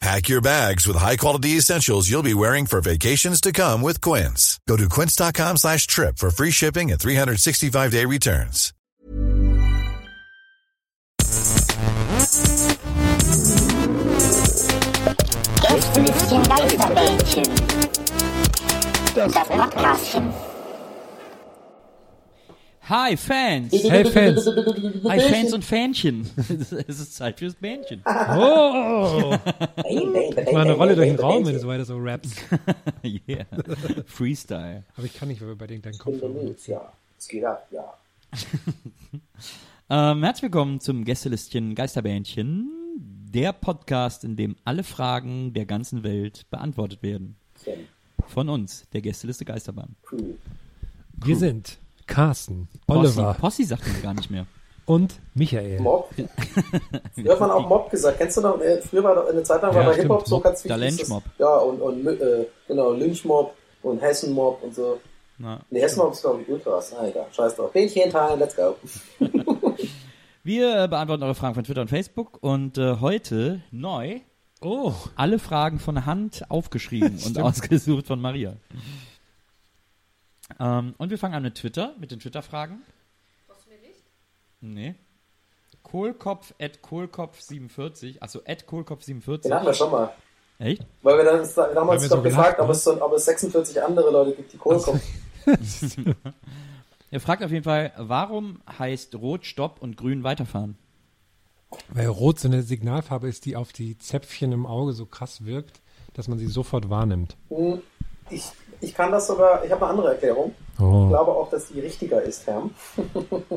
Pack your bags with high-quality essentials you'll be wearing for vacations to come with Quince. Go to quince.com slash trip for free shipping and 365-day returns. Gästelistchen Geisterbällchen. Das Podcastchen. Hi Fans! Hey Fans. Hi Fans und Fähnchen! es ist Zeit fürs Bähnchen. Oh! Ich mache eine Rolle durch den Raum, wenn du so weiter so rappst. yeah. Freestyle. Aber ich kann nicht, weil wir bei den deinen benutzen. Ja, es geht ab, ja. Ähm, herzlich willkommen zum Gästelistchen Geisterbähnchen, der Podcast, in dem alle Fragen der ganzen Welt beantwortet werden. Von uns, der Gästeliste Geisterbahn. Wir sind Carsten, Possi, Oliver Possi sagt man gar nicht mehr. und Michael. Mob. Früher hat man auch Mob gesagt. Kennst du noch? äh, Früher war doch eine Zeit lang war Ja, bei. Hip-Hop so ganz Der wichtig. Lynchmob. das- Ja, und, und äh, genau, Lynchmob und Hessenmob und so. Na. Ne, Hessenmob ist glaube ich Ultras. Ah, egal. Scheiß drauf. Bähnchen time, let's go. Wir äh, beantworten eure Fragen von Twitter und Facebook und äh, heute neu Oh, alle Fragen von Hand aufgeschrieben und ausgesucht von Maria. Ähm, und wir fangen an mit Twitter, mit den Twitter-Fragen. Brauchst du mir nicht? Nee. Kohlkopf at Kohlkopf47, also at Den hatten wir Kohlkopf47. schon mal. Echt? Weil wir dann damals wir doch so gefragt, ob es, so, ob es 46 andere Leute gibt, die Kohl kommen. Er fragt auf jeden Fall, warum heißt Rot Stopp und Grün weiterfahren? weil Rot so eine Signalfarbe ist, die auf die Zäpfchen im Auge so krass wirkt, dass man sie sofort wahrnimmt. Hm, Ich, ich kann das sogar, ich habe eine andere Erklärung. Ich Oh. glaube auch, dass die richtiger ist, Herr.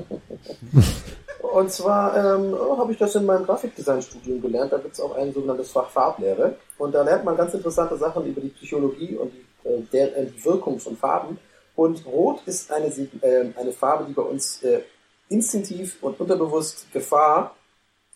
Und zwar ähm, habe ich das in meinem Grafikdesign-Studium gelernt. Da gibt es auch ein sogenanntes Fach Farblehre. Und da lernt man ganz interessante Sachen über die Psychologie und die, äh, der, äh, die Wirkung von Farben. Und Rot ist eine, äh, eine Farbe, die bei uns äh, instinktiv und unterbewusst Gefahr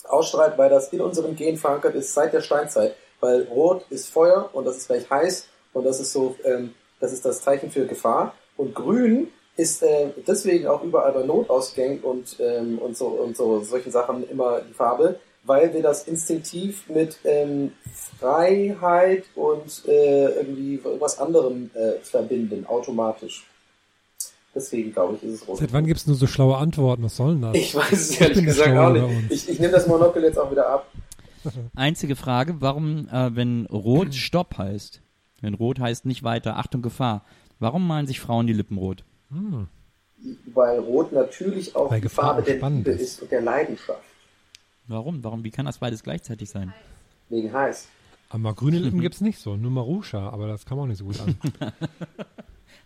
ausstrahlt, weil das in unserem Gen verankert ist seit der Steinzeit. Weil Rot ist Feuer und das ist gleich heiß und das ist so, ähm, das ist das Zeichen für Gefahr. Und Grün ist äh, deswegen auch überall bei Notausgängen und, ähm, und, so, und so solchen Sachen immer die Farbe, weil wir das instinktiv mit ähm, Freiheit und äh, irgendwie irgendwas anderem äh, verbinden, automatisch. Deswegen glaube ich, ist es rot. Seit wann gibt es nur so schlaue Antworten? Was soll denn das? Ich weiß es ehrlich gesagt auch nicht. Ich, ich nehme das Monokel jetzt auch wieder ab. Einzige Frage, warum, äh, wenn Rot Stopp heißt, wenn Rot heißt nicht weiter, Achtung Gefahr, warum malen sich Frauen die Lippen rot? Weil Rot natürlich auch Weil die Gefahr Farbe der Liebe ist. ist und der Leidenschaft. Warum? Warum? Wie kann das beides gleichzeitig sein? Wegen heiß. Aber grüne. Lippen gibt's nicht so, nur Marusha, aber das kam auch nicht so gut an.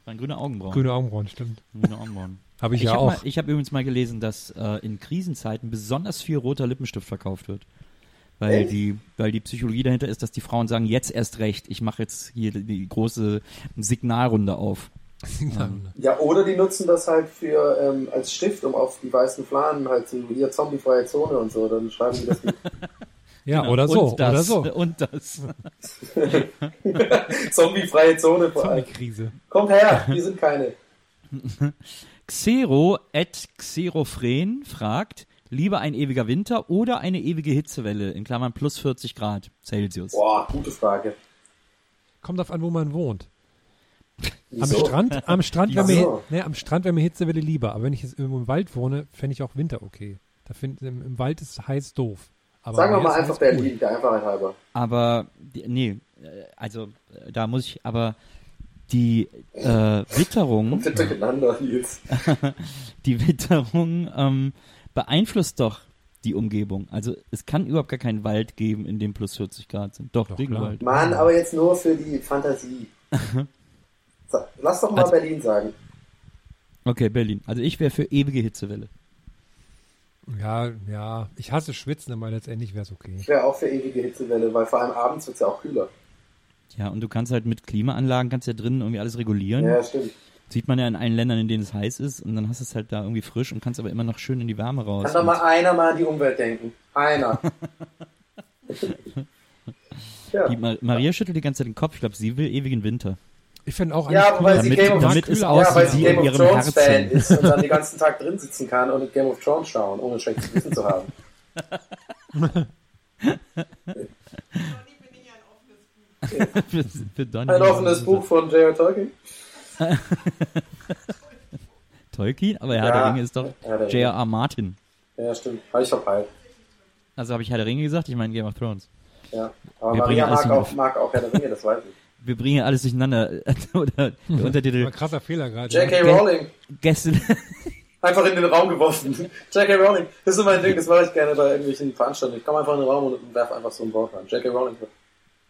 Dann grüne Augenbrauen. Grüne Augenbrauen, stimmt. Grüne Augenbrauen. Habe ich, Ich ja habe auch. hab übrigens mal gelesen, dass äh, in Krisenzeiten besonders viel roter Lippenstift verkauft wird. Weil die, weil die Psychologie dahinter ist, dass die Frauen sagen, jetzt erst recht, ich mache jetzt hier die, große Signalrunde auf. Ja, oder die nutzen das halt für ähm, als Stift, um auf die weißen Fahnen halt so hier zombiefreie Zone und so. Dann schreiben die das mit ja, Genau. oder so, und das, oder so. Und das. zombiefreie Zone vor allem. Zombie-Krise. Kommt her, wir sind keine. Xero at Xerophren fragt, lieber ein ewiger Winter oder eine ewige Hitzewelle, in Klammern plus 40 Grad Celsius. Boah, gute Frage. Kommt auf an, wo man wohnt. Am Wieso? Strand, am Strand wäre mir, ne, am Strand wäre mir Hitzewelle lieber, aber wenn ich jetzt irgendwo im Wald wohne, fände ich auch Winter okay. Da find, im, Im Wald ist heiß doof. Aber Sagen wir mal einfach heiß cool. Berlin, der Einfachheit halber. Aber, die- nee, äh, also, äh, da muss ich, aber die äh, Witterung, Bitte durcheinander, Nils. die Witterung ähm, beeinflusst doch die Umgebung. Also es kann überhaupt gar keinen Wald geben, in dem plus 40 Grad sind. Doch, Doch, Regenwald. Mann, aber jetzt nur für die Fantasie. So, lass doch mal Also- Berlin sagen. Okay, Berlin. Also ich wäre für ewige Hitzewelle. Ja, ja. Ich hasse Schwitzen, aber letztendlich wäre es okay. Ich wäre auch für ewige Hitzewelle, weil vor allem abends wird es ja auch kühler. Ja, und du kannst halt mit Klimaanlagen, kannst ja drinnen irgendwie alles regulieren. Ja, stimmt. Sieht man ja in allen Ländern, in denen es heiß ist und dann hast du es halt da irgendwie frisch und kannst aber immer noch schön in die Wärme raus. Kann doch mal einer mal an die Umwelt denken. Einer. ja. Die Ma Maria schüttelt die ganze Zeit den Kopf. Ich glaube, sie will ewigen Winter. Ich finde auch Ja, aber weil sie Damit- Game of, damit es ja, aussieht weil sie Game in of ihrem Thrones Fan ist und dann den ganzen Tag drin sitzen kann und Game of Thrones schauen, ohne schlechtes Wissen zu haben. für, für Donny. Ein offenes Buch von J.R. Tolkien. Tolkien, aber Herr Ja. der Ringe ist doch J.R.R. Martin. Ja, stimmt. Habe ich verpeilt. Also habe ich Herr der Ringe gesagt, ich meine Game of Thrones. Ja. Aber Wir Maria mag auch, mag auch Herr der Ringe, das weiß ich. Wir bringen alles durcheinander. Oder der Untertitel Ein krasser Fehler gerade. J.K. Rowling. Gäste. Einfach in den Raum geworfen. J.K. Rowling. Das ist so mein Ding, das mache ich gerne bei irgendwelchen Veranstaltungen. Ich komme einfach in den Raum und werfe einfach so ein Wort rein. J.K. Rowling.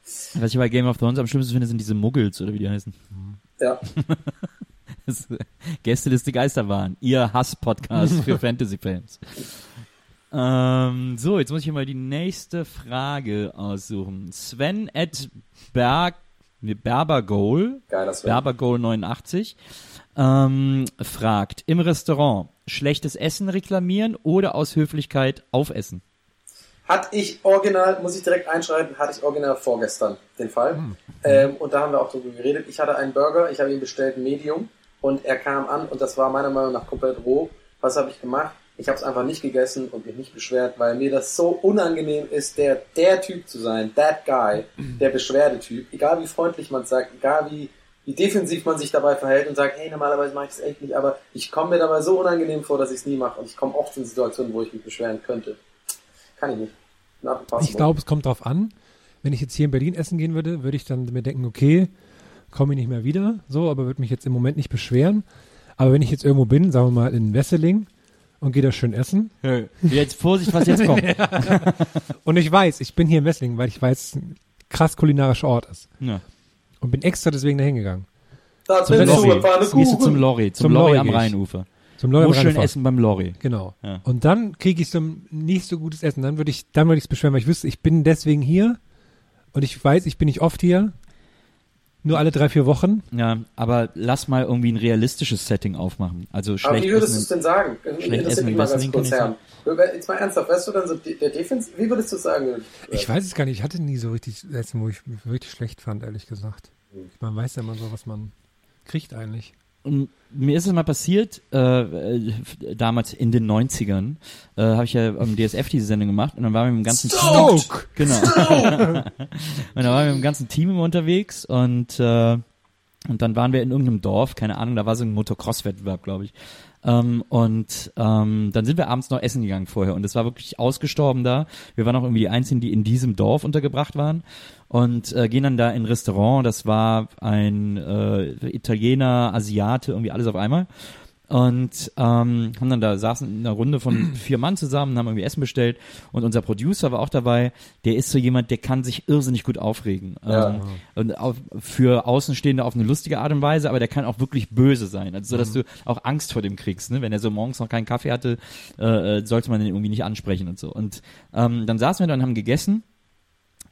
Was ich bei Game of Thrones am schlimmsten finde, sind diese Muggels oder wie die heißen. Ja. Gästeliste Geisterbahn, ihr Hass-Podcast für Fantasy-Fans. Ähm, so, jetzt muss ich hier mal die nächste Frage aussuchen. Sven at Berg, Berbergoal. Berbergoal 89, ähm, fragt, im Restaurant schlechtes Essen reklamieren oder aus Höflichkeit aufessen? Hatte ich original, muss ich direkt einschreiten, hatte ich original vorgestern den Fall. Ähm, und da haben wir auch drüber geredet. Ich hatte einen Burger, ich habe ihn bestellt Medium und er kam an und das war meiner Meinung nach komplett roh. Was habe ich gemacht? Ich habe es einfach nicht gegessen und mich nicht beschwert, weil mir das so unangenehm ist, der, der Typ zu sein, that guy, der Beschwerdetyp. Egal wie freundlich man es sagt, egal wie, wie defensiv man sich dabei verhält und sagt, hey, normalerweise mache ich es echt nicht, aber ich komme mir dabei so unangenehm vor, dass ich es nie mache und ich komme oft in Situationen, wo ich mich beschweren könnte. Kann ich nicht. Ich glaube, es kommt drauf an. Wenn ich jetzt hier in Berlin essen gehen würde, würde ich dann mir denken, okay, komme ich nicht mehr wieder, so, aber würde mich jetzt im Moment nicht beschweren. Aber wenn ich jetzt irgendwo bin, sagen wir mal in Wesseling und gehe da schön essen Jetzt Vorsicht, was jetzt kommt. und ich weiß, ich bin hier in Wesseling, weil ich weiß, es ein krass kulinarischer Ort ist Ja. und bin extra deswegen dahin gegangen. Da Zum Lorry. gehst du zum. Lorry, zum, Zum Lorry, am. Rheinufer. Zum Wo schön essen beim Lorry. Genau. Ja. Und dann kriege ich so ein nicht so gutes Essen. Dann würde ich, dann würde ich es beschweren, weil ich wüsste, ich bin deswegen hier und ich weiß, ich bin nicht oft hier. Nur alle drei, vier Wochen. Ja, aber lass mal irgendwie ein realistisches Setting aufmachen. Also Aber schlecht wie würdest du es denn sagen? schlecht essen Wrestling kurz, kann Herrn. Jetzt mal ernsthaft, wärst du dann so der Defense, wie würdest du es sagen? Ich weiß es gar nicht. Ich hatte nie so richtig Essen, wo ich mich richtig schlecht fand, ehrlich gesagt. Man weiß ja immer so, was man kriegt eigentlich. Und mir ist es mal passiert, äh, äh, damals in den 90ern, äh, habe ich ja am DSF diese Sendung gemacht und dann waren wir mit dem ganzen Team. Genau. und dann waren wir mit dem ganzen Team immer unterwegs und äh, und dann waren wir in irgendeinem Dorf, keine Ahnung, da war so ein Motocross-Wettbewerb, glaube ich. Ähm, und ähm, dann sind wir abends noch essen gegangen vorher und es war wirklich ausgestorben da. Wir waren auch irgendwie die Einzigen, die in diesem Dorf untergebracht waren und äh, gehen dann da in ein Restaurant. Das war ein äh, Italiener, Asiate, irgendwie alles auf einmal. Und ähm, haben dann da saßen in einer Runde von vier Mann zusammen, haben irgendwie Essen bestellt und unser Producer war auch dabei. Der ist so jemand, der kann sich irrsinnig gut aufregen. Ja. Ähm, und auf, für Außenstehende auf eine lustige Art und Weise, aber der kann auch wirklich böse sein. Also so, dass du auch Angst vor dem kriegst. Ne? Wenn er so morgens noch keinen Kaffee hatte, äh, äh, sollte man den irgendwie nicht ansprechen und so. Und ähm, dann saßen wir da und haben gegessen.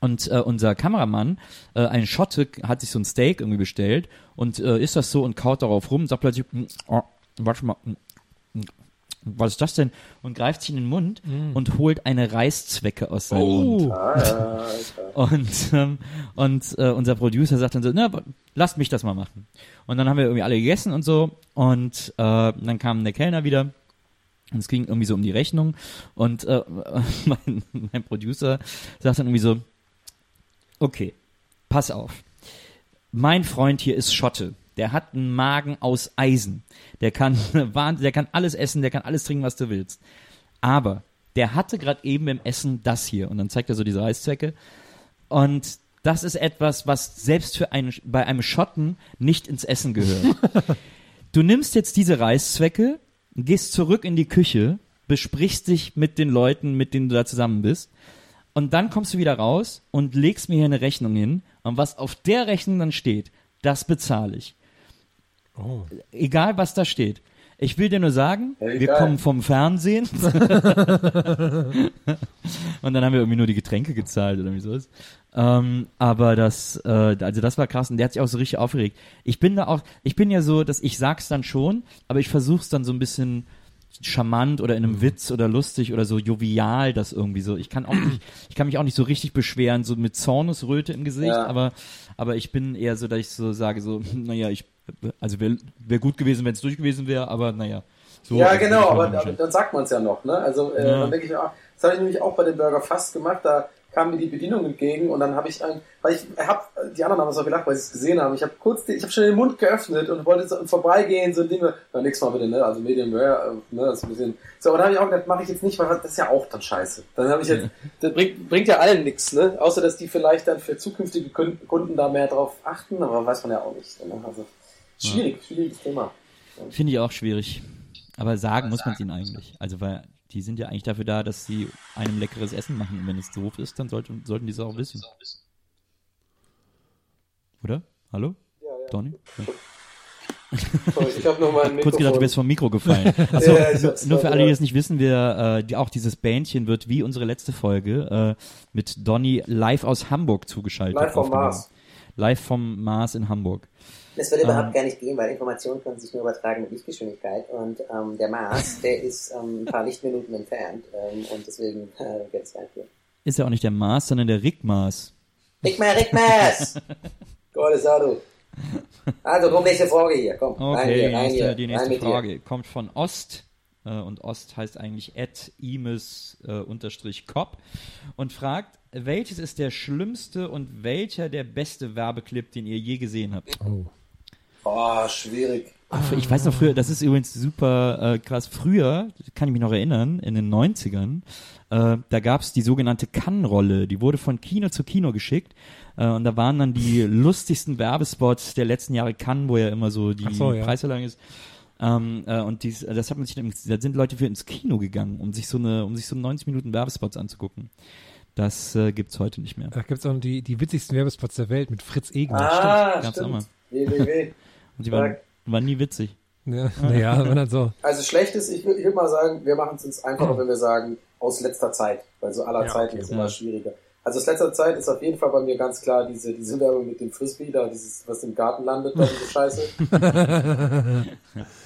Und äh, unser Kameramann, äh, ein Schotte, hat sich so ein Steak irgendwie bestellt und äh, isst das so und kaut darauf rum und sagt plötzlich, "Mm, oh, warte mal, mm, mm, was ist das denn? Und greift sich in den Mund und holt eine Reißzwecke aus seinem Mund. Ah. Und, ähm, und äh, unser Producer sagt dann so, na, lasst mich das mal machen. Und dann haben wir irgendwie alle gegessen und so. Und äh, dann kam der Kellner wieder. Und es ging irgendwie so um die Rechnung. Und äh, mein, mein Producer sagt dann irgendwie so, okay, pass auf. Mein Freund hier ist Schotte. Der hat einen Magen aus Eisen. Der kann, der kann alles essen, der kann alles trinken, was du willst. Aber der hatte gerade eben im Essen das hier. Und dann zeigt er so diese Reißzwecke. Und das ist etwas, was selbst für einen, bei einem Schotten nicht ins Essen gehört. du nimmst jetzt diese Reiszwecke, gehst zurück in die Küche, besprichst dich mit den Leuten, mit denen du da zusammen bist, und dann kommst du wieder raus und legst mir hier eine Rechnung hin, und was auf der Rechnung dann steht, das bezahle ich. Oh. Egal, was da steht. Ich will dir nur sagen, Ja, wir kommen vom Fernsehen. und dann haben wir irgendwie nur die Getränke gezahlt oder wie sowas. Ähm, aber das, äh, also das war krass und der hat sich auch so richtig aufgeregt. Ich bin da auch, ich bin ja so, dass ich sag's dann schon, aber ich versuch's dann so ein bisschen charmant oder in Mhm. einem Witz oder lustig oder so jovial das irgendwie so. Ich kann auch nicht, ich kann mich auch nicht so richtig beschweren, so mit Zornesröte im Gesicht, Ja. aber, aber ich bin eher so, dass ich so sage, so, naja, ich, also wäre wär gut gewesen, wenn es durch gewesen wäre, aber naja. So ja, genau, aber halt wahrscheinlich. dann sagt man es ja noch, ne? Also äh, Ja. dann denke ich mir, ah, das habe ich nämlich auch bei dem Burger fast gemacht, da kam mir die Bedienung entgegen und dann habe ich ein, weil ich hab, die anderen haben es auch gelacht, weil sie es gesehen haben. Ich habe kurz, die, ich habe schon den Mund geöffnet und wollte so vorbeigehen, so ein Ding, na nächstes Mal bitte, ne? Also Medium Rare, äh, ne? Das ist ein bisschen. So, aber da habe ich auch gedacht, mache ich jetzt nicht, weil das ist ja auch dann scheiße. Dann habe ich jetzt, das bringt, bringt ja allen nichts, ne? Außer dass die vielleicht dann für zukünftige Kunden Kunden da mehr drauf achten, aber weiß man ja auch nicht. Ne? Also schwierig, schwieriges Thema. Finde ich auch schwierig. Aber sagen muss man es ihnen eigentlich. Also, weil die sind ja eigentlich dafür da, dass sie einem leckeres Essen machen. Und wenn es doof ist, dann sollte, sollten die es auch wissen. Oder? Hallo? Donny? Ja. Sorry, ich habe noch mal ein Kurz gedacht, du wärst vom Mikro gefallen. Achso, Ja, nur, für alle, die es nicht wissen, wir, äh, die, auch dieses Bändchen wird wie unsere letzte Folge äh, mit Donny live aus Hamburg zugeschaltet. Live vom. Mars. Live vom Mars in Hamburg. Das würde überhaupt Ähm. gar nicht gehen, weil Informationen können sich nur übertragen mit Lichtgeschwindigkeit und ähm, der Mars, der ist ähm, ein paar Lichtminuten entfernt ähm, und deswegen äh, geht es gar nicht. Ist ja auch nicht der Mars, sondern der Rick Mars. Rickmar, Rickmars! Gott, Ado. Also komm, nächste Frage hier, komm, rein Okay, hier, rein nächste, hier, die rein nächste mit dir. Frage kommt von Ost. Äh, und Ost heißt eigentlich at imes äh, unterstrich cop und fragt, welches ist der schlimmste und welcher der beste Werbeclip, den ihr je gesehen habt? Oh. Oh, schwierig. Ach, ich weiß noch früher, das ist übrigens super äh, krass. Früher, kann ich mich noch erinnern, in den 90ern, äh, da gab's die sogenannte Kann-Rolle. Die wurde von Kino zu Kino geschickt. Äh, und da waren dann die lustigsten Werbespots der letzten Jahre Cannes, wo ja immer so die so, ja. Preisverleihung ist. Ähm, äh, und dies, das hat man sich, da sind Leute für ins Kino gegangen, um sich so eine, um sich so 90 Minuten Werbespots anzugucken. Das äh, gibt's heute nicht mehr. Da gibt es auch die, die witzigsten Werbespots der Welt mit Fritz Egner. Ah, gab's auch mal. stimmt. WWW. Und die waren, waren nie witzig. Ja, naja, wenn dann so. Also schlecht ist, ich würde würd mal sagen, wir machen es uns einfacher, wenn wir sagen, aus letzter Zeit. Weil so aller Ja, Zeiten okay. ist immer Ja. schwieriger. Also aus letzter Zeit ist auf jeden Fall bei mir ganz klar diese, diese Werbung mit dem Frisbee, da dieses, was im Garten landet, da diese Scheiße.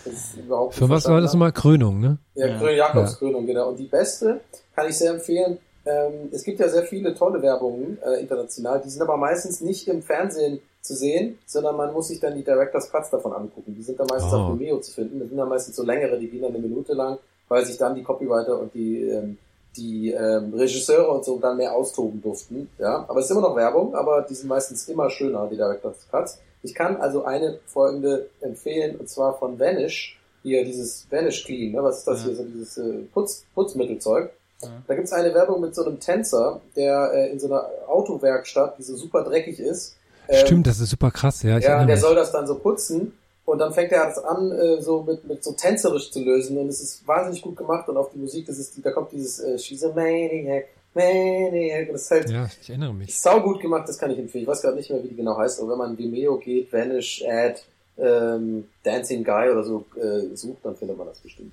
das ist überhaupt Für was war das nochmal? Krönung, ne? Ja, Ja. Grün Jakobskrönung, genau. Und die beste kann ich sehr empfehlen. Ähm, es gibt ja sehr viele tolle Werbungen äh, international, die sind aber meistens nicht im Fernsehen zu sehen, sondern man muss sich dann die Directors Cuts davon angucken. Die sind dann meistens Oh. auf Vimeo zu finden. Das sind dann meistens so längere, die gehen dann eine Minute lang, weil sich dann die Copywriter und die, ähm, die ähm, Regisseure und so dann mehr austoben durften. Ja, aber es ist immer noch Werbung, aber die sind meistens immer schöner, die Directors Cuts. Ich kann also eine folgende empfehlen, und zwar von Vanish, hier dieses Vanish Clean, ne? was ist das Ja. hier, so dieses äh, Putz, Putzmittelzeug. Da gibt's eine Werbung mit so einem Tänzer, der äh, in so einer Autowerkstatt, die so super dreckig ist. Ähm, Stimmt, das ist super krass, ja. Ich ja, der mich. soll das dann so putzen und dann fängt er das an, äh, so mit, mit so tänzerisch zu lösen und es ist wahnsinnig gut gemacht und auf die Musik, das ist die, da kommt dieses äh, She's a Maniac, Maniac und das ist halt ja, ich erinnere mich. sau gut gemacht, das kann ich empfehlen. Ich weiß gerade nicht mehr, wie die genau heißt, aber wenn man Vimeo geht, Vanish, Ad, ähm, Dancing Guy oder so äh, sucht, dann findet man das bestimmt.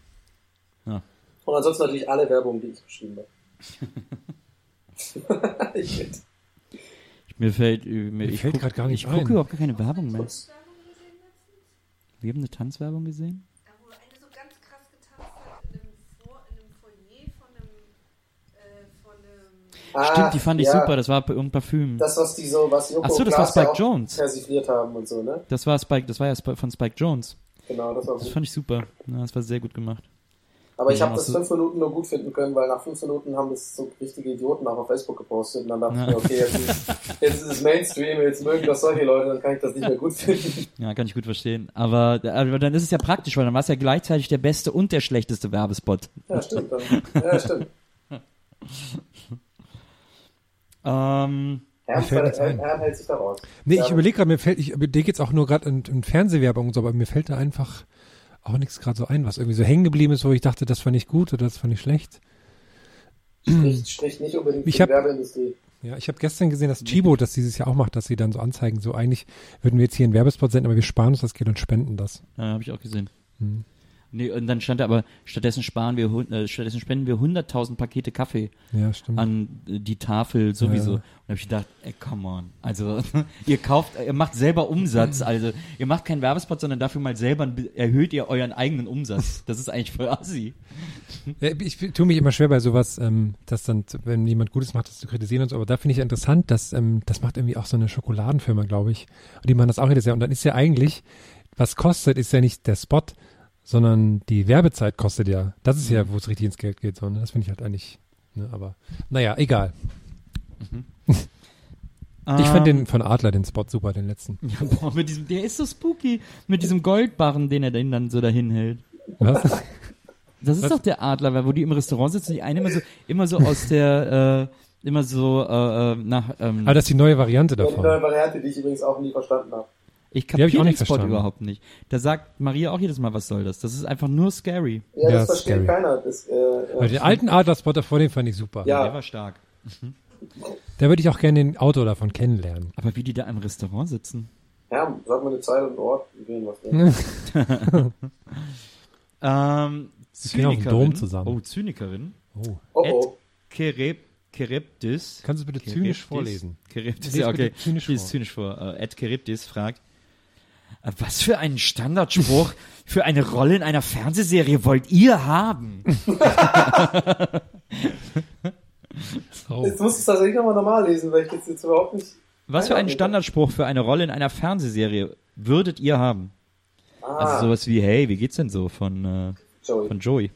Ja. Und ansonsten natürlich alle Werbungen, die ich beschrieben habe. ich find, Mir fällt, äh, mir, ich fällt grad gar nicht Ich gucke ein. überhaupt gar keine Werbung mehr. Wir haben eine Tanzwerbung gesehen? Da wo eine so ganz krass getanzt hat in einem, Vor in einem Foyer von einem, von einem Stimmt, die fand ich Ah, ja, super. Das war irgendein Parfüm. Das, Das, was die so, was Joko Ach so, das war Spike auch Jones. persifliert haben und so, ne? war Spike, das war ja von Spike Jones. Genau, das war Das gut. fand ich super. Ja, das war sehr gut gemacht. Aber ich Ja, habe das so- fünf Minuten nur gut finden können, weil nach fünf Minuten haben das so richtige Idioten auch auf Facebook gepostet und dann dachte Ja. ich mir, okay, jetzt ist, jetzt ist es Mainstream, jetzt mögen das solche Leute, dann kann ich das nicht mehr gut finden. Ja, kann ich gut verstehen. Aber, aber dann ist es ja praktisch, weil dann war es ja gleichzeitig der beste und der schlechteste Werbespot. Ja, stimmt. Dann, ja, stimmt. Ähm, ein. Herrn hält sich da raus. Nee, Ja, ich überlege gerade, mir fällt, ich überlege jetzt auch nur gerade in, in Fernsehwerbung und so, aber mir fällt da einfach auch nichts gerade so ein, was irgendwie so hängen geblieben ist, wo ich dachte, das fand ich gut oder das fand ich schlecht. Spricht, spricht nicht unbedingt Ich für die hab- Werbeindustrie. Ja, ich habe gestern gesehen, dass Chibo das dieses Jahr auch macht, dass sie dann so anzeigen, so eigentlich würden wir jetzt hier einen Werbespot senden, aber wir sparen uns das Geld und spenden das. Ja, habe ich auch gesehen. Hm. Nee, und dann stand da aber, stattdessen sparen wir, äh, stattdessen spenden wir 100.000 Pakete Kaffee Ja, stimmt. an äh, die Tafel sowieso. Ja. Und da habe ich gedacht, ey, come on. Also, ihr kauft, ihr macht selber Umsatz. Also, ihr macht keinen Werbespot, sondern dafür mal selber erhöht ihr euren eigenen Umsatz. Das ist eigentlich voll assi. Ja, ich tue mich immer schwer bei sowas, ähm, dass dann, wenn jemand Gutes macht, das zu kritisieren und so. Aber da finde ich interessant, dass ähm, das macht irgendwie auch so eine Schokoladenfirma, glaube ich. Und die machen das auch jedes Jahr. Und dann ist ja eigentlich, was kostet, ist ja nicht der Spot, sondern die Werbezeit kostet ja. Das ist ja, wo es richtig ins Geld geht. So, ne? Das finde ich halt eigentlich, ne? aber naja, egal. Ich fand den von Adler, den Spot super, den letzten. Ja, boah, mit diesem, der ist so spooky. Mit diesem Goldbarren, den er den dann so dahin hält. Was? Das ist Was? doch der Adler, weil wo die im Restaurant sitzen, die eine immer so, immer so aus der, äh, immer so, äh, äh, nach, ähm, Aber das ist die neue Variante Ja, die davon. neue Variante, die ich übrigens auch nie verstanden habe. Ich kapiere auch den nicht Spot verstanden. überhaupt nicht. Da sagt Maria auch jedes Mal, was soll das? Das ist einfach nur scary. Ja, Ja, das versteht scary. keiner. Das, äh, Weil den alten Adler-Spot davor, den fand ich super. Ja. Der war stark. Da würde ich auch gerne den Autor davon kennenlernen. Aber wie die da im Restaurant sitzen. ja, sag mal eine Zeit und Ort. Wir gehen was denn. Ähm, Zynikerin. Dom zusammen. Oh, Zynikerin. Oh. Oh, Ed oh. Kerep, Kereptis. Kannst du bitte zynisch vorlesen? Kereptis, ja, okay. zynisch vor. zynisch vor. Äh, Ed Kereptis fragt, äh, was für einen Standardspruch für eine Rolle in einer Fernsehserie wollt ihr haben? Jetzt muss ich das tatsächlich nochmal normal lesen, weil ich jetzt, jetzt überhaupt nicht. Was für einen Standardspruch für eine Rolle in einer Fernsehserie würdet ihr haben? Ah, Also sowas wie, hey, wie geht's denn so von, äh, Joey. von Joey?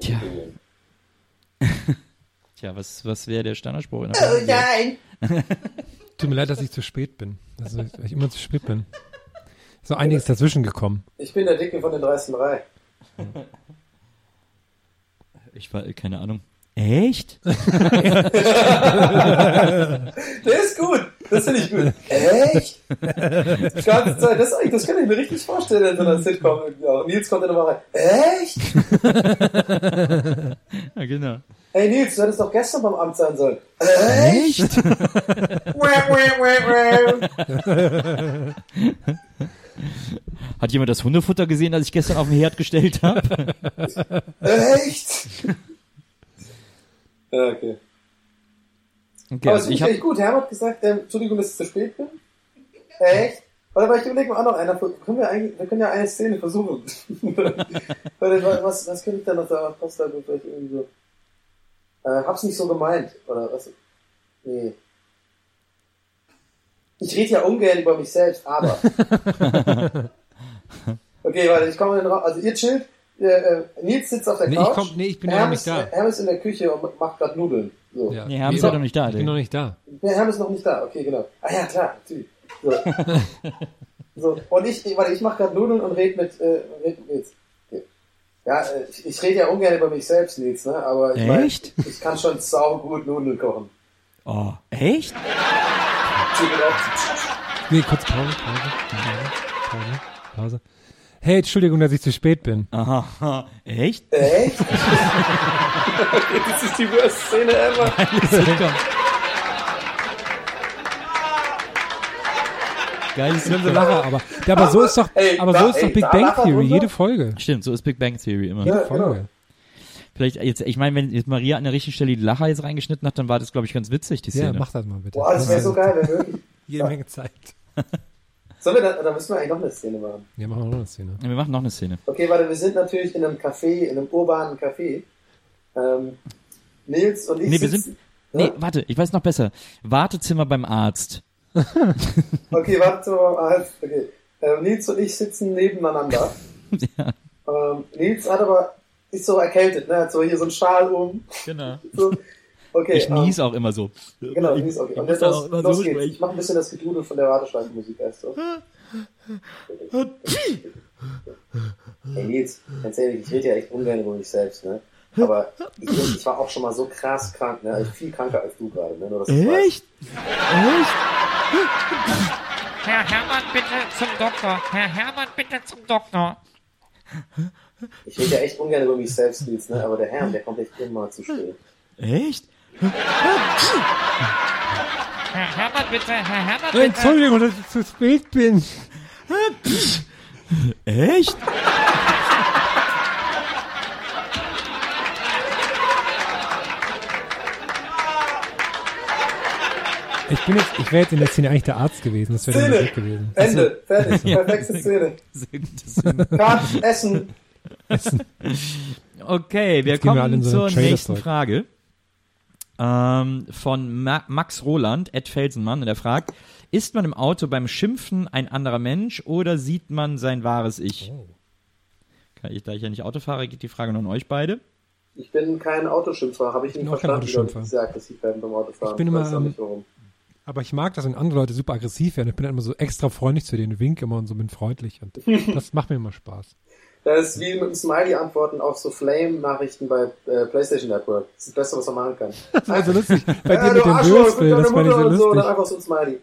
Tja. Tja, was, was wäre der Standardspruch in einer Oh, Fernsehserie? nein! Tut mir leid, dass ich zu spät bin. Also, weil ich immer zu spät bin. Ist noch einiges dazwischen gekommen. Ich bin der Dicke von den 13.3. Ich war, keine Ahnung. Echt? Der ist gut. Das finde ich gut. Echt? Die ganze Zeit. Das, das kann ich mir richtig vorstellen in so einer Sitcom. Ja, Nils kommt dann immer rein. Echt? Ja, genau. Hey Nils, du hättest doch gestern beim Amt sein sollen. Echt? Wäh, wäh. Hat jemand das Hundefutter gesehen, das ich gestern auf den Herd gestellt habe? Echt? Ja, okay. Okay, Aber also es ich ist echt habe gut. Herr hat gesagt, ähm, Entschuldigung, dass ich zu spät bin. Echt? Warte mal, ich überlege mal auch noch einer. Können wir, eigentlich, wir können ja eine Szene versuchen. Was, was könnte ich da noch sagen? Was da vielleicht irgendwie so. Äh, hab's nicht so gemeint. Oder was? Nee. Ich rede ja ungern über mich selbst, aber. okay, warte, ich komme in den Raum. Also ihr chillt. Ihr, äh, Nils sitzt auf der Nee, ich Couch. komm- nee, ich bin ja noch Hermes, nicht da. Hermes in der Küche und macht gerade Nudeln. So. Ja. Nee, Hermes ist ja noch nicht da, Ich bin noch nicht da. Der Herm ist noch nicht da, okay, genau. Ah ja, klar, natürlich. So. so. Und ich, ich- warte, ich mache gerade Nudeln und rede mit, äh, red mit Nils. Ja, ich, ich rede ja ungern über mich selbst, Nils, ne? Aber ich mein, Echt? ich kann schon sau gut Nudeln kochen. Oh, echt? Out. Nee, kurz Pause, Pause, Pause, Pause, Pause. Hey, Entschuldigung, dass ich zu spät bin. Aha, echt? Echt? okay, das ist die worst Szene ever. Geiles Ich bin so lache, aber, ja, aber so ist doch, Ey, aber da- so ist doch ey, Big da Bang Theory, runter. jede Folge. Stimmt, so ist Big Bang Theory immer. Ja, Folge. genau. Vielleicht jetzt, ich meine, wenn jetzt Maria an der richtigen Stelle die Lacher jetzt reingeschnitten hat, dann war das, glaube ich, ganz witzig, die Ja, Szene. mach das mal bitte. Boah, das wäre so geil, wenn wirklich. Jede Menge Zeit. Sollen wir da, da müssen wir eigentlich noch eine Szene machen. Ja, machen wir noch eine Szene. Ja, wir machen noch eine Szene. Okay, warte, wir sind natürlich in einem Café, in einem urbanen Café. Ähm, Nils und ich Nee, wir sind, nee, warte, ich weiß noch besser. Wartezimmer beim Arzt. Okay, warte mal. ah, Okay. Ähm, Nils und ich sitzen nebeneinander. ja, Ähm, Nils hat aber, ist so erkältet, ne? Hat so hier so einen Schal um. genau. So. Okay, Ich nies auch immer so. Ähm, genau, Nils, okay. Und muss jetzt los, auch immer los so geht's. Ich mach ein bisschen das Gedudel von der Warteschleife-Musik erst so. Hey Nils, ganz ehrlich, ich rede ja echt ungern über mich selbst, ne? Aber ich, ich war auch schon mal so krass krank, ne? Also viel kranker als du gerade, ne? Echt? Echt? Herr Hermann, bitte zum Doktor. Herr Hermann, bitte zum Doktor. Ich rede ja echt ungern über mich selbst, Nils, ne? Aber der Herr, der kommt echt immer zu spät. Echt? Herr Hermann, bitte. Herr Hermann, bitte. Entschuldigung, dass ich zu spät bin. Echt? Ich bin jetzt, ich wäre jetzt in der Szene eigentlich der Arzt gewesen. Das wäre der! Musik gewesen. Ende, fertig, perfekte Szene. Cut, Essen. Okay, wir Jetzt wir kommen in so zur nächsten. Frage. Ähm, von Ma Max Roland, Ed Felsenmann, und er fragt, ist man im Auto beim Schimpfen ein anderer Mensch oder sieht man sein wahres Ich? Oh. Kann ich, da ich ja nicht Auto fahre, geht die Frage nur an euch beide. Ich bin kein Autoschimpfer, habe ich auch kein verstanden, wie sehr aggressiv werden beim Autofahren. Ich bin immer, weiß auch nicht warum. Aber ich mag das, wenn andere Leute super aggressiv werden. Ich bin dann immer so extra freundlich zu denen, wink immer und so bin freundlich. Und das macht mir immer Spaß. Das ist wie mit einem Smiley antworten auf so Flame-Nachrichten bei äh, PlayStation Network. Das ist das Beste, was man machen kann. Das war so lustig. Bei Ja, dir du mit dem Würstel, das fand ich so Mutter und so, dann lustig. einfach so ein Smiley.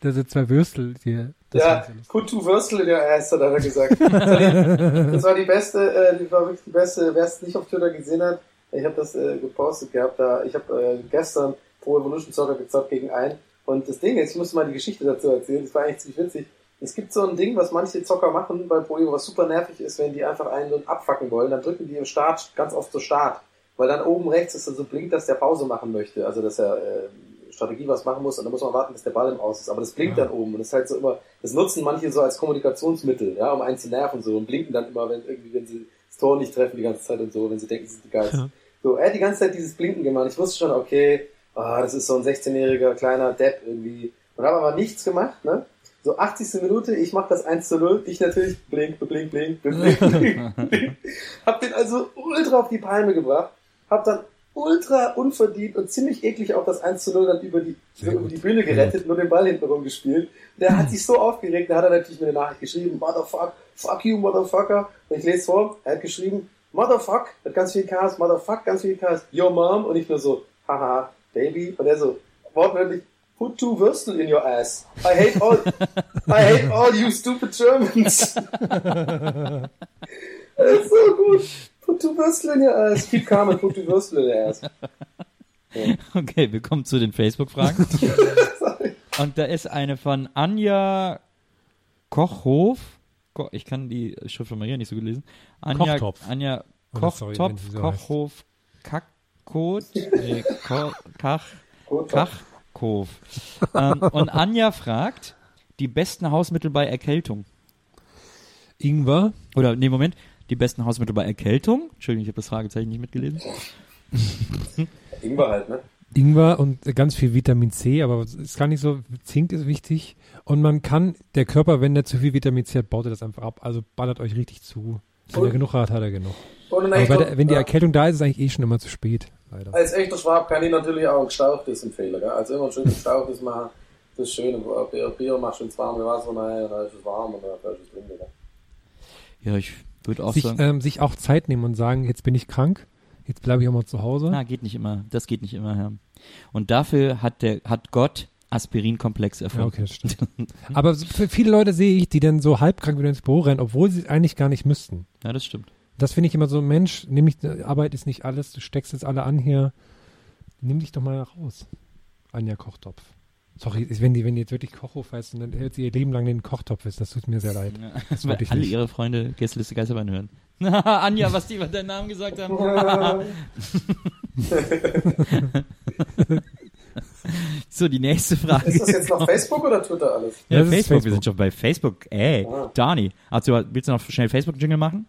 Da sind zwei Würstel hier. Das ja, lustig. two Würstel in your ass, hat er gesagt. Das war die, das war die beste, äh, die war wirklich die beste, wer es nicht auf Twitter gesehen hat, ich habe das äh, gepostet gehabt, da, ich habe äh, gestern Pro Evolution Soccer gezockt gegen einen und das Ding ist, ich muss mal die Geschichte dazu erzählen, das war eigentlich ziemlich witzig. Es gibt so ein Ding, was manche Zocker machen bei Pro Evo, was super nervig ist, wenn die einfach einen so abfacken wollen, dann drücken die im Start ganz oft so Start, weil dann oben rechts ist dann so blinkt, dass der Pause machen möchte, also dass er äh, Strategie was machen muss und dann muss man warten, bis der Ball im Aus ist. Aber das blinkt Ja. dann oben und das ist halt so immer, das nutzen manche so als Kommunikationsmittel, ja, um einen zu nerven so und blinken dann immer, wenn irgendwie, wenn sie das Tor nicht treffen die ganze Zeit und so, wenn sie denken, sie sind die Geist. So, er hat die ganze Zeit dieses Blinken gemacht. Ich wusste schon, okay, ah, das ist so ein 16-jähriger kleiner Depp irgendwie. Und habe aber nichts gemacht, ne? So 80. Minute, ich mach das 1 zu 0, ich natürlich blink, blink, blink, blink, blink, blink. Hab den also ultra auf die Palme gebracht, hab dann ultra unverdient und ziemlich eklig auch das 1 zu 0 dann über die, über die Bühne gerettet, nur den Ball hinten rumgespielt. Der hat sich so aufgeregt, da hat er natürlich mir eine Nachricht geschrieben, Motherfuck, fuck you, Motherfucker. Und ich lese vor, er hat geschrieben, Motherfuck, mit ganz viel Ks, Motherfuck, ganz viel Ks, your mom, und ich nur so, haha, baby, und er so, wortwörtlich, put two Würstel in your ass. I hate all, I hate all you stupid Germans. das ist so gut. Put two Würstel in your ass. Keep calm and put two Würstel in your ass. Okay, wir kommen zu den Facebook-Fragen. Und da ist eine von Anja Kochhof. Ko- Ich kann die Schrift von Maria nicht so gut lesen. Anja, Kochtopf. Anja sorry, Kochtopf, sie so Kochhof, Kackkot, nee, Ko Kach, Gut, Kachkof. ähm, und Anja fragt, die besten Hausmittel bei Erkältung. Ingwer. Oder, nee, Moment, die besten Hausmittel bei Erkältung. Entschuldigung, ich habe das Fragezeichen nicht mitgelesen. Ingwer halt, ne? Ingwer und ganz viel Vitamin C, aber es ist gar nicht so, Zink ist wichtig. Und man kann, der Körper, wenn der zu viel Vitamin C hat, baut er das einfach ab. Also ballert euch richtig zu. Wenn er genug hat, hat er genug. Aber der, wenn die. Erkältung da ist, ist es eigentlich eh schon immer zu spät. Leider. Als echter Schwab kann ich natürlich auch ein gestauchtes empfehlen. Gell? Also immer schön gestauchtes machen. Das ist schön. Bier, Bier machst du ins warme Wasser rein, dann ist es warm und dann kannst du es trinken. Gell? Ja, ich würde auch Sich, sagen. ähm, sich auch Zeit nehmen und sagen, jetzt bin ich krank, jetzt bleibe ich auch mal zu Hause. Na, geht nicht immer. Das geht nicht immer, ja. Und dafür hat der, hat Gott Aspirinkomplex Ja, erfunden. okay, das stimmt. Aber viele Leute sehe ich, die dann so halbkrank wieder ins Büro rennen, obwohl sie es eigentlich gar nicht müssten. Ja, das stimmt. Das finde ich immer so, Mensch, nimm Arbeit ist nicht alles, du steckst jetzt alle an hier. Nimm dich doch mal raus. Anja Kochtopf. Sorry, wenn die, wenn die jetzt wirklich Kochhof heißt und dann hört sie ihr Leben lang den Kochtopf ist, das tut mir sehr leid. Ja, Das weil wollte ich alle nicht. ihre Freunde Gästeliste Geisterbahn hören. Anja, was die über deinen Namen gesagt haben. so, die nächste Frage. Ist das jetzt noch Facebook oder Twitter alles? ja, Das ist Facebook, wir Facebook. sind schon bei Facebook. Ey, Ah. Dani, also, willst du noch schnell Facebook-Jingle machen?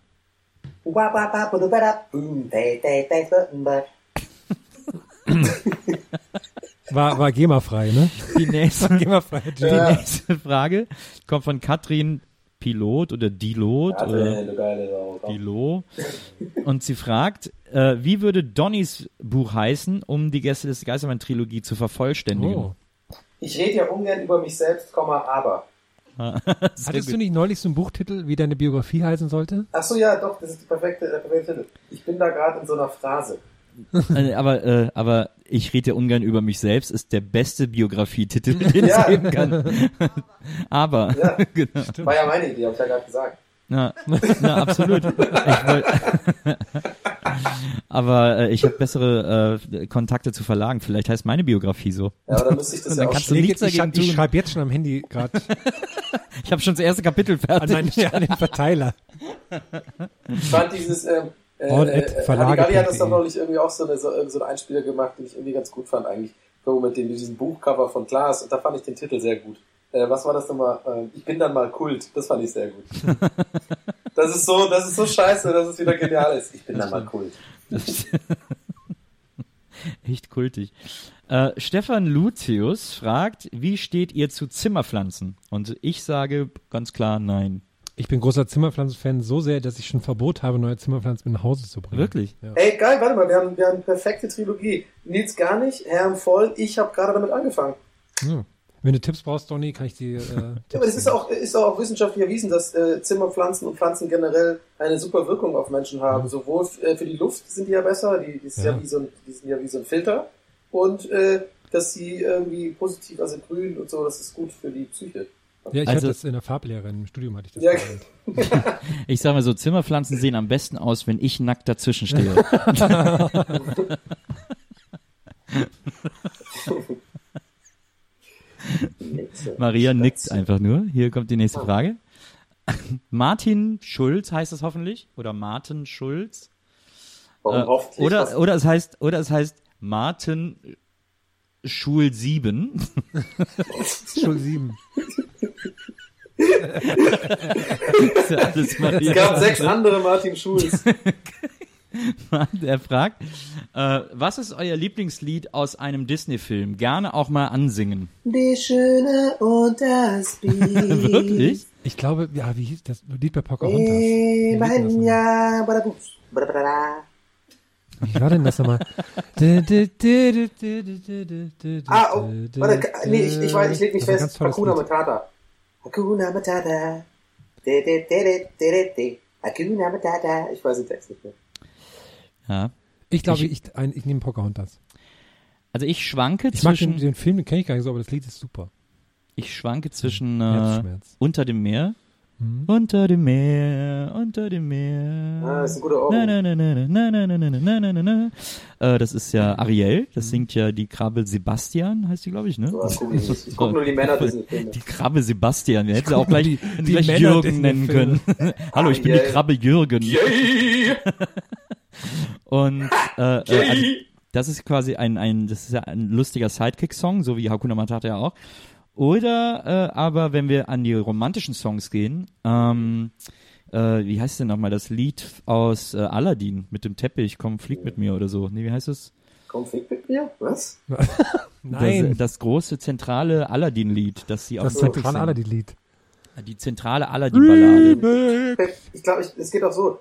War, war GEMA-frei, ne? Die nächste, GEMA-frei. die nächste Frage kommt von Katrin Pilot oder Dilot Ja, oder du geile Sau. komm. Dilo. Und sie fragt, äh, wie würde Donnys Buch heißen, um die Gäste des Geistermann-Trilogie zu vervollständigen? Oh. Ich rede ja ungern über mich selbst, Komma, aber. Hattest gut. du nicht neulich so einen Buchtitel, wie deine Biografie heißen sollte? Ach so, ja, doch, das ist die perfekte, der perfekte Titel. Ich bin da gerade in so einer Phrase. Äh, aber, äh, aber ich rede ja ungern über mich selbst, ist der beste Biografietitel, den Ja. es geben kann. aber, Ja. genau. War ja meine Idee, hab ich ja gerade gesagt. Ja, ja absolut. Wollt, aber äh, ich habe bessere äh, Kontakte zu Verlagen. Vielleicht heißt meine Biografie so. Ja, aber dann müsste ich das ja auch kannst du nichts ich dagegen ich tun. schreibe jetzt schon am Handy gerade Ich habe schon das erste Kapitel an, fertig. meinen- ja, an den Verteiler. Ich fand dieses, äh, äh, äh, Verlage.de. Halligalli hat das doch neulich irgendwie auch so, eine, so, so einen Einspieler gemacht, den ich irgendwie ganz gut fand eigentlich. So mit dem, diesem Buchcover von Klaas und da fand ich den Titel sehr gut. Äh, was war das nochmal? Ähm, ich bin dann mal Kult. Das fand ich sehr gut. das ist so, das ist so scheiße, dass es wieder genial ist. Ich bin dann mal Kult. Echt kultig. Äh, Stefan Lucius fragt, wie steht ihr zu Zimmerpflanzen? Und ich sage ganz klar nein. Ich bin großer Zimmerpflanzen-Fan so sehr, dass ich schon Verbot habe, neue Zimmerpflanzen mit nach Hause zu bringen. Wirklich? Ja. Ey, geil, warte mal, wir haben, wir haben eine perfekte Trilogie. Nils gar nicht, Herrn voll, ich habe gerade damit angefangen. Ja. Wenn du Tipps brauchst, Donny, kann ich dir. Äh, Ja, aber das ist auch, ist auch wissenschaftlich erwiesen, dass äh, Zimmerpflanzen und Pflanzen generell eine super Wirkung auf Menschen haben. Sowohl f- äh, für die Luft sind die ja besser, die, die, ja. Ja. wie so ein, die sind ja wie so ein Filter. Und äh, dass sie irgendwie positiv, also grün und so, das ist gut für die Psyche. Ja, ich Also- hatte das in der Farblehre, im Studium hatte ich das. Ja. Ich sage mal so, Zimmerpflanzen sehen am besten aus, wenn ich nackt dazwischen stehe. Maria nickt einfach nur. Hier kommt die nächste Frage. Martin Schulz heißt es hoffentlich oder Martin Schulz Warum Äh, hofft oder was- oder es heißt oder es heißt Martin Schul 7. Schul 7. ist ja alles Maria. es gab sechs andere Martin Schulz. Der fragt, äh, was ist euer Lieblingslied aus einem Disney-Film? Gerne auch mal ansingen. Die Schöne und das Biest. Wirklich? Ich glaube, ja, wie hieß das Lied bei Pocahontas? Wie. Wie war denn das nochmal? Ah, oh, warte, nee, ich, ich weiß, ich leg mich fest. Hakuna Lied. Matata. Hakuna Matata. De, de, de, de, de, de, de. Hakuna Matata. Ich weiß den Text nicht mehr. Ja. Ich glaube, ich, ein, ich nehme Pocahontas. Also ich schwanke Ich mag zwischen, den, den Film, den kenne ich gar nicht so, aber das Lied ist super. ich schwanke zwischen äh, unter dem Meer, Mhm. unter dem Meer, unter dem Meer. Ah, ist ein guter Na, Ohrwurm. na, na, na, na, na, na, na, na, na, na, na. Äh, das ist ja Ariel, das singt ja die Krabbe Sebastian, heißt die, glaube ich, ne? So, das guck ich nicht. Ich guck nur die Männer Disney-Filme. Die Krabbe Sebastian, wir hätten sie auch gleich, Die- die gleich Jürgen nennen können. Hallo, ich bin die. Krabbe Jürgen. Yay! Und äh, äh, also, das ist quasi ein, ein, das ist ja ein lustiger Sidekick-Song, so wie Hakuna Matata ja auch. Oder äh, aber wenn wir an die romantischen Songs gehen, ähm, äh, wie heißt denn nochmal das Lied aus äh, Aladdin mit dem Teppich, komm, flieg mit mir oder so. Nee, wie heißt es? Komm, fick mit mir? Was? Nein, Das, das große zentrale Aladdin-Lied, das sie auf das zentrale. Aladdin-Lied. Die zentrale Aladdin-Ballade. Ich glaube, ich- es geht auch so.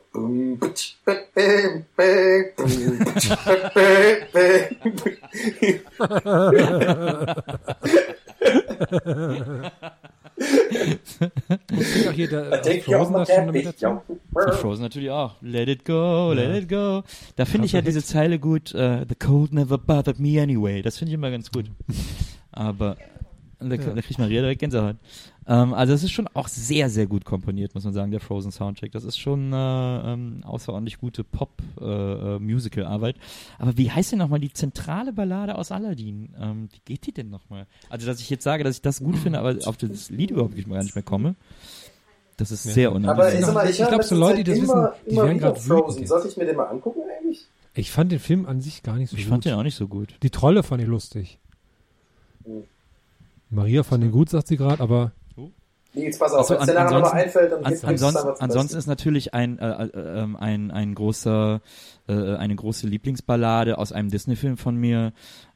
Auch hier auf Frozen den das schon damit Teppich. dazu? Ja. Frozen natürlich auch. Let it go, let it go. Da finde ich ja diese Zeile gut. äh, The cold never bothered me anyway. Das finde ich immer ganz gut. Aber da, da kriegt Maria direkt Gänsehaut. Ähm, also es ist schon auch sehr, sehr gut komponiert, muss man sagen, der Frozen Soundtrack. Das ist schon äh, ähm, außerordentlich gute Pop-Musical-Arbeit. Aber wie heißt denn nochmal die zentrale Ballade aus Aladdin? Ähm, wie geht die denn nochmal? Also, dass ich jetzt sage, dass ich das gut finde, aber auf das Lied überhaupt nicht- gar nicht mehr komme, das ist sehr Aber unangenehm. ich sag mal, ich, Ich höre glaub, in so Leute, die das immer, wissen, die immer werden wütend Frozen. jetzt. Sollte ich mir den mal angucken eigentlich? Ich fand den Film an sich gar nicht so Ich gut. fand den auch nicht so gut. Die Trolle fand ich lustig. Hm. Maria fand den gut, sagt sie gerade, aber Nee, jetzt pass auf, Achso, wenn es dir nachher nochmal ansonsten- einfällt, dann An, ansonsten, ansonsten ist natürlich ein, äh, äh, ähm, ein, ein großer, äh, eine große Lieblingsballade aus einem Disney-Film von mir,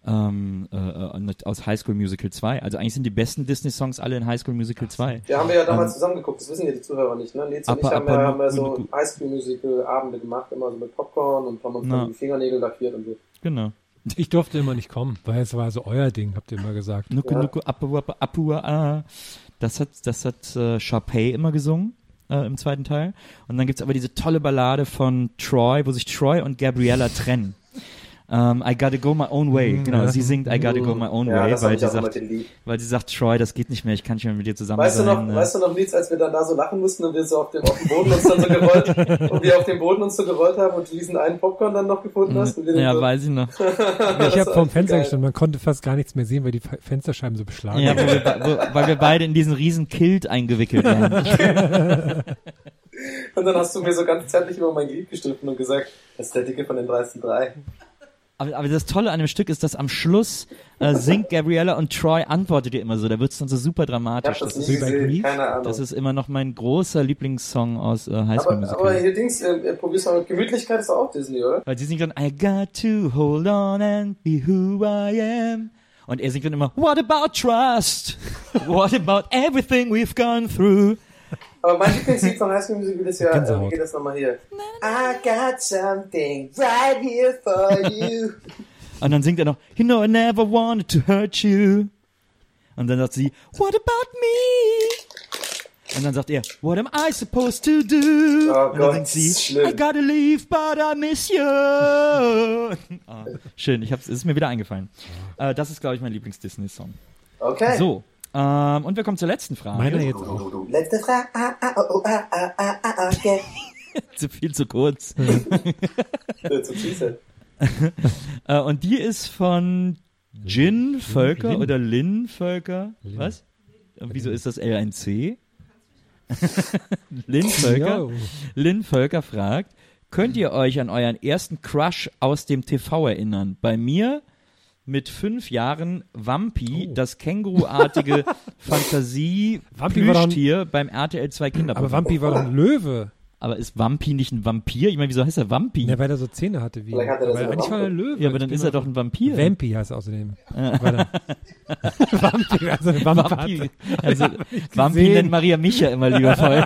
ähm, äh, äh, aus High School Musical 2. Also eigentlich sind die besten Disney-Songs alle in High School Musical 2. Ja, haben wir ja damals Ähm, zusammen geguckt, das wissen ja die Zuhörer nicht, ne? Nils und ich haben ja, haben ja so nu- Highschool-Musical-Abende gemacht, immer so mit Popcorn und haben uns die Fingernägel lackiert und so. Genau. ich durfte immer nicht kommen, weil es war so euer Ding, habt ihr immer gesagt. Nuku Ja. Nuku Apu Apu Apu ah. Das hat, das hat äh, Sharpay immer gesungen äh, im zweiten Teil. Und dann gibt's aber diese tolle Ballade von Troy, wo sich Troy und Gabriella trennen. Ähm, I gotta go my own way. Mhm, Genau, ja. sie singt I gotta go my own Ja, way, weil sie, sagt, weil sie sagt, Troy, das geht nicht mehr, ich kann nicht mehr mit dir zusammen Weißt du sein. noch, äh. weißt du noch, Nils, als wir dann da so lachen mussten und wir so auf dem, auf dem Boden uns dann so gerollt und wir auf dem Boden uns so gerollt haben und du diesen einen Popcorn dann noch gefunden hast? Ja, so, weiß ich noch. Ich habe echt Fenster geil. gestanden, man konnte fast gar nichts mehr sehen, weil die Fe- Fensterscheiben so beschlagen Ja, waren. wo, weil wir beide in diesen riesen Kilt eingewickelt waren. Und dann hast du mir so ganz zärtlich über mein Glied gestriffen und gesagt, das ist der Dicke von den dreisten drei. Aber, aber das Tolle an dem Stück ist, dass am Schluss äh, singt Gabriella und Troy antwortet ihr immer so. Da wird's dann so super dramatisch. das Das ist, gesehen, das ist immer noch mein großer Lieblingssong aus äh, High School aber, Musical. aber hier Dings, äh, äh, probier's mal mit Gemütlichkeit ist auch Disney, oder? Weil sie singt dann I got to hold on and be who I am. Und er singt dann immer What about trust? What about everything we've gone through? Aber mein Lieblingslied von High School Musical ist ja, äh, wie geht das nochmal hier? I got something right here for you. Und dann singt er noch You know I never wanted to hurt you. Und dann sagt sie What about me? Und dann sagt er What am I supposed to do? Oh Und dann Gott, singt das sie schlimm. I gotta leave but I miss you. Ah, schön, ich hab's, es ist mir wieder eingefallen. Äh, das ist glaube ich mein Lieblings-Disney-Song. Okay. So, ähm, und wir kommen zur letzten Frage. Meiner jetzt auch. Letzte Frage. Ah, ah, oh, oh, ah, ah, ah, ah, okay. zu viel zu kurz. Äh, Zu äh, und die ist von Jin Völker Lin. oder Lin Völker. Lin. Was? Und wieso ist das L ein C? Lin Völker. Lin Völker fragt, könnt ihr euch an euren ersten Crush aus dem TV erinnern? Bei mir mit fünf Jahren Wampi, Oh. das Känguruartige Fantasie Wampi war doch ein- Plüschtier beim RTL 2 Kinder. Aber Wampi war doch ein Löwe. Aber ist Wampi nicht ein Vampir? Ich meine, wieso heißt er Wampi? Ja, weil er so Zähne hatte wie. Vielleicht hat er das eigentlich war er ein Löwe. Ja, aber dann ist er doch ein Vampir. Vampi heißt er außerdem. Er- Vampi, also Vampi. hatte. Also, Vampi nennt Maria Micha immer liebevoll.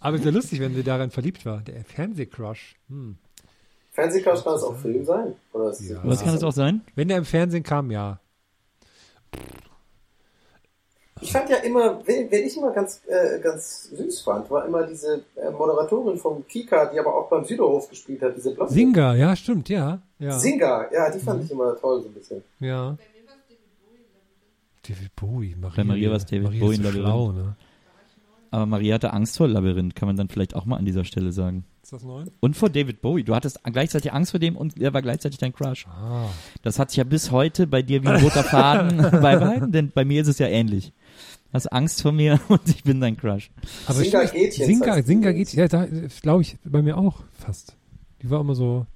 Aber ist ja lustig, wenn sie daran verliebt war. Der Fernsehcrush. Hm. Fernsehcrush kann es auch Film sein? Oder ist Ja. Was kann das auch sein? Wenn der im Fernsehen kam, ja. Ich fand ja immer, wen, wen ich immer ganz, äh, ganz süß fand, war immer diese äh, Moderatorin vom Kika, die aber auch beim Süderhof gespielt hat, diese Blonde. Singer, ja, stimmt, ja. Ja. Singer, ja, die fand ich immer toll, so ein bisschen. ja. David Bowie, Maria. Bei Maria war's David Maria Bowie ist so in schlau, ne? Aber Maria hatte Angst vor Labyrinth, kann man dann vielleicht auch mal an dieser Stelle sagen. Ist das neu? Und vor David Bowie. Du hattest gleichzeitig Angst vor dem und er war gleichzeitig dein Crush. Ah. Das hat sich ja bis heute bei dir wie ein roter Faden beibehalten, denn bei mir ist es ja ähnlich. Hast Angst vor mir und ich bin dein Crush. Aber Gätchen Singer, heißt die Singer übrigens. geht, ja, da glaube ich bei mir auch fast. Die war immer so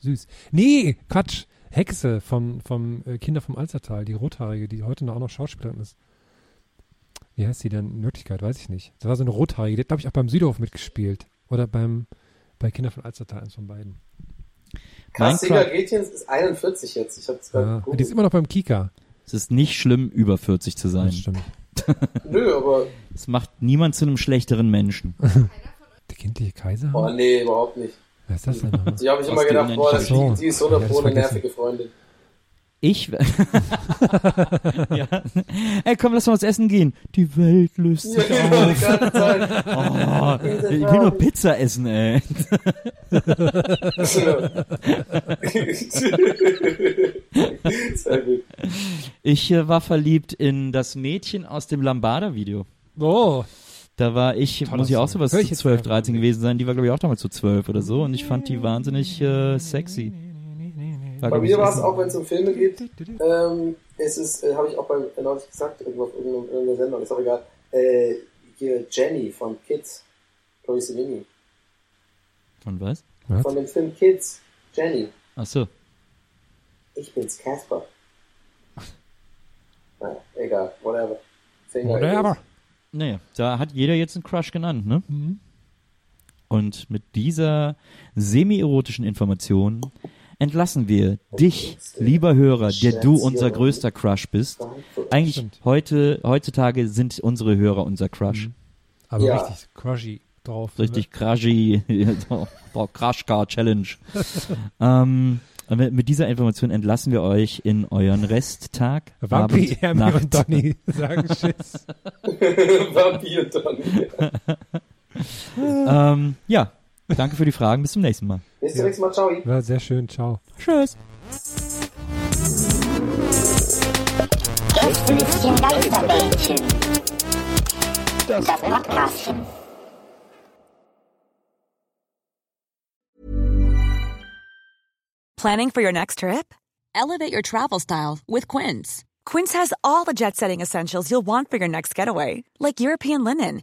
süß. Nee, Quatsch. Hexe vom, vom äh, Kinder vom Alstertal, die rothaarige, die heute noch auch noch Schauspielerin ist. Wie heißt sie denn in Wirklichkeit? Weiß ich nicht. Das war so eine rothaarige, die hat, glaube ich, auch beim Süderhof mitgespielt. Oder beim, bei Kinder von Alstertal, eins von beiden. Mein Krass, Crush. Gätchen ist 41 jetzt. Ich hab's gerade Ja. Und die ist immer noch beim Kika. Es ist nicht schlimm, über 40 zu sein. Das stimmt. Nö, aber, Es macht niemand zu einem schlechteren Menschen. Der kindliche Kaiser? oh nee, überhaupt nicht. Wer ist das denn nochmal? Die habe ich immer gedacht, boah, die, die ist so eine nervige Freundin. Ich. ja. Ey, komm, lass mal was essen gehen. Die Welt löst Ja, sich die auf. Oh, ich will nur Pizza essen, ey. Ich äh, war verliebt in das Mädchen aus dem Lambada-Video. Oh, Da war ich, Toller muss ich auch sowas zu jetzt 12, einfach 13 mal. gewesen sein. Die war, glaube ich, auch damals zu 12 oder so. Und ich fand die wahnsinnig äh, sexy. War, Bei mir war es auch, wenn es um Filme geht, ähm, es ist, äh, habe ich auch bei, äh, neulich gesagt, irgendwo auf irgendeiner, Sendung, ist auch egal, äh, hier Jenny von Kids, Chloe Sevigny, Von was? von dem Film Kids, Jenny, Ach so. ich bin's Casper. Naja, egal, whatever. Singer whatever. Naja, da hat jeder jetzt einen Crush genannt, ne? Mhm. Und mit dieser semi-erotischen Information entlassen wir dich, lieber Hörer, der du unser größter Crush bist. Eigentlich Stimmt. heute, heutzutage sind unsere Hörer unser Crush. Aber Ja. richtig crushy drauf. Richtig crushy, oh, Crush Car Challenge. ähm, Und mit, mit dieser Information entlassen wir euch in euren Resttag. Vampi, Abend, Nacht. und Donny sagen Tschüss. Vampir Donny. ähm, ja, danke für die Fragen. Bis zum nächsten Mal. Bis zum nächsten Mal. Ciao. War sehr schön, ciao. Tschüss. Gästelistchen Geisterbällchen. Das Podcastchen. Planning for your next trip? Elevate your travel style with Quince. Quince has all the jet setting essentials you'll want for your next getaway, like European linen,